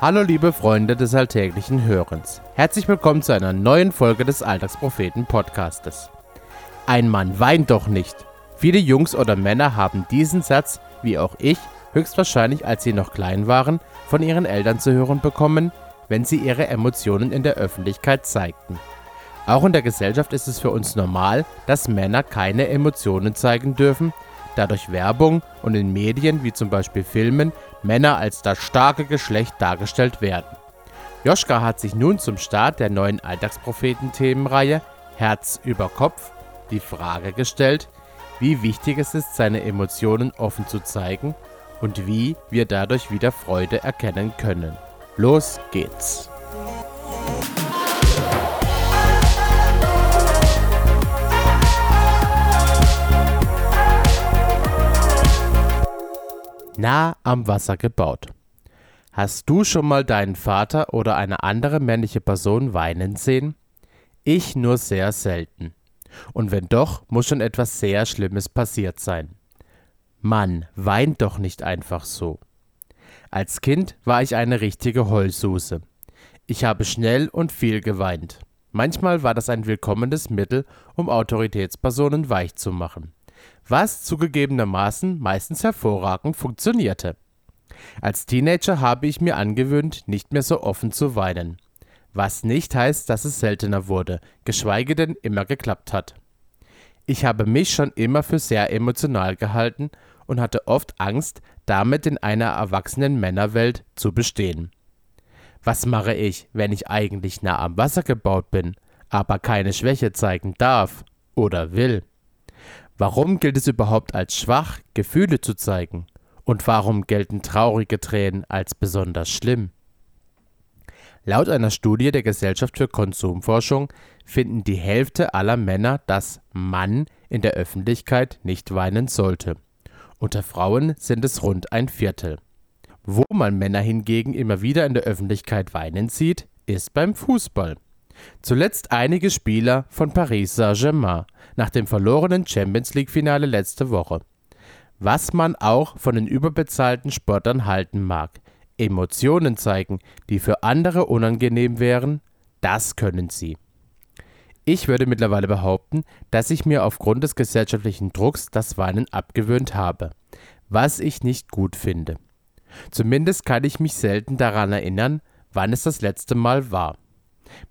Hallo liebe Freunde des alltäglichen Hörens. Herzlich willkommen zu einer neuen Folge des Alltagspropheten Podcastes. Ein Mann weint doch nicht. Viele Jungs oder Männer haben diesen Satz, wie auch ich, höchstwahrscheinlich als sie noch klein waren, von ihren Eltern zu hören bekommen, wenn sie ihre Emotionen in der Öffentlichkeit zeigten. Auch in der Gesellschaft ist es für uns normal, dass Männer keine Emotionen zeigen dürfen, da durch Werbung und in Medien wie zum Beispiel Filmen Männer als das starke Geschlecht dargestellt werden. Joschka hat sich nun zum Start der neuen Alltagspropheten-Themenreihe Herz über Kopf die Frage gestellt, wie wichtig es ist, seine Emotionen offen zu zeigen und wie wir dadurch wieder Freude erkennen können. Los geht's! Nah am Wasser gebaut. Hast du schon mal deinen Vater oder eine andere männliche Person weinen sehen? Ich nur sehr selten. Und wenn doch, muss schon etwas sehr Schlimmes passiert sein. Mann, weint doch nicht einfach so. Als Kind war ich eine richtige Heulsuse. Ich habe schnell und viel geweint. Manchmal war das ein willkommenes Mittel, um Autoritätspersonen weich zu machen was zugegebenermaßen meistens hervorragend funktionierte. Als Teenager habe ich mir angewöhnt, nicht mehr so offen zu weinen. Was nicht heißt, dass es seltener wurde, geschweige denn immer geklappt hat. Ich habe mich schon immer für sehr emotional gehalten und hatte oft Angst, damit in einer erwachsenen Männerwelt zu bestehen. Was mache ich, wenn ich eigentlich nah am Wasser gebaut bin, aber keine Schwäche zeigen darf oder will? Warum gilt es überhaupt als schwach, Gefühle zu zeigen? Und warum gelten traurige Tränen als besonders schlimm? Laut einer Studie der Gesellschaft für Konsumforschung finden die Hälfte aller Männer, dass Mann in der Öffentlichkeit nicht weinen sollte. Unter Frauen sind es rund ein Viertel. Wo man Männer hingegen immer wieder in der Öffentlichkeit weinen sieht, ist beim Fußball. Zuletzt einige Spieler von Paris Saint-Germain nach dem verlorenen Champions League-Finale letzte Woche. Was man auch von den überbezahlten Sportlern halten mag, Emotionen zeigen, die für andere unangenehm wären, das können sie. Ich würde mittlerweile behaupten, dass ich mir aufgrund des gesellschaftlichen Drucks das Weinen abgewöhnt habe, was ich nicht gut finde. Zumindest kann ich mich selten daran erinnern, wann es das letzte Mal war.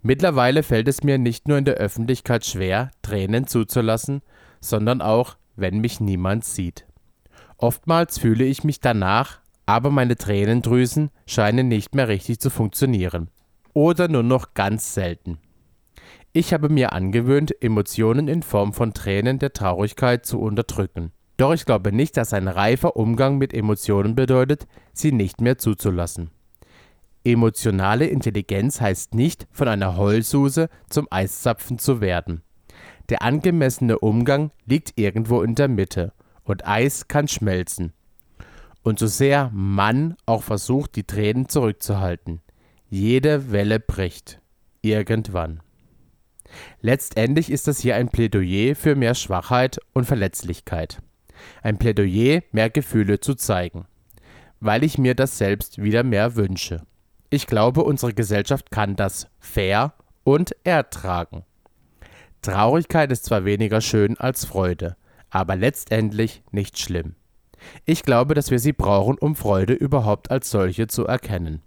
Mittlerweile fällt es mir nicht nur in der Öffentlichkeit schwer, Tränen zuzulassen, sondern auch, wenn mich niemand sieht. Oftmals fühle ich mich danach, aber meine Tränendrüsen scheinen nicht mehr richtig zu funktionieren. Oder nur noch ganz selten. Ich habe mir angewöhnt, Emotionen in Form von Tränen der Traurigkeit zu unterdrücken. Doch ich glaube nicht, dass ein reifer Umgang mit Emotionen bedeutet, sie nicht mehr zuzulassen. Emotionale Intelligenz heißt nicht, von einer Heulsuse zum Eiszapfen zu werden. Der angemessene Umgang liegt irgendwo in der Mitte und Eis kann schmelzen. Und so sehr Mann auch versucht, die Tränen zurückzuhalten, jede Welle bricht. Irgendwann. Letztendlich ist das hier ein Plädoyer für mehr Schwachheit und Verletzlichkeit. Ein Plädoyer, mehr Gefühle zu zeigen. Weil ich mir das selbst wieder mehr wünsche. Ich glaube, unsere Gesellschaft kann das fair und ertragen. Traurigkeit ist zwar weniger schön als Freude, aber letztendlich nicht schlimm. Ich glaube, dass wir sie brauchen, um Freude überhaupt als solche zu erkennen.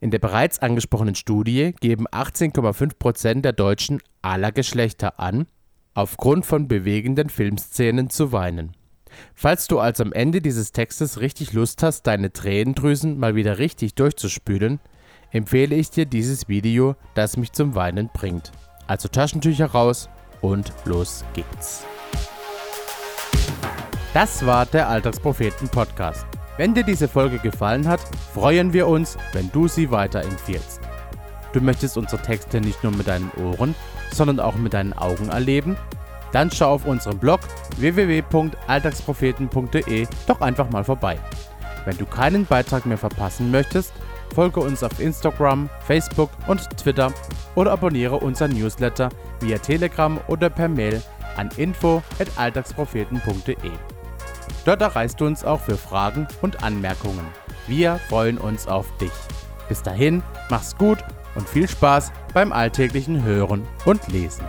In der bereits angesprochenen Studie geben 18,5 Prozent der Deutschen aller Geschlechter an, aufgrund von bewegenden Filmszenen zu weinen. Falls du also am Ende dieses Textes richtig Lust hast, deine Tränendrüsen mal wieder richtig durchzuspülen, empfehle ich dir dieses Video, das mich zum Weinen bringt. Also Taschentücher raus und los geht's. Das war der Alltagspropheten Podcast. Wenn dir diese Folge gefallen hat, freuen wir uns, wenn du sie weiterempfiehlst. Du möchtest unsere Texte nicht nur mit deinen Ohren, sondern auch mit deinen Augen erleben? Dann schau auf unserem Blog www.alltagspropheten.de doch einfach mal vorbei. Wenn du keinen Beitrag mehr verpassen möchtest, folge uns auf Instagram, Facebook und Twitter oder abonniere unseren Newsletter via Telegram oder per Mail an info@alltagspropheten.de. Dort erreichst du uns auch für Fragen und Anmerkungen. Wir freuen uns auf dich. Bis dahin, mach's gut und viel Spaß beim alltäglichen Hören und Lesen.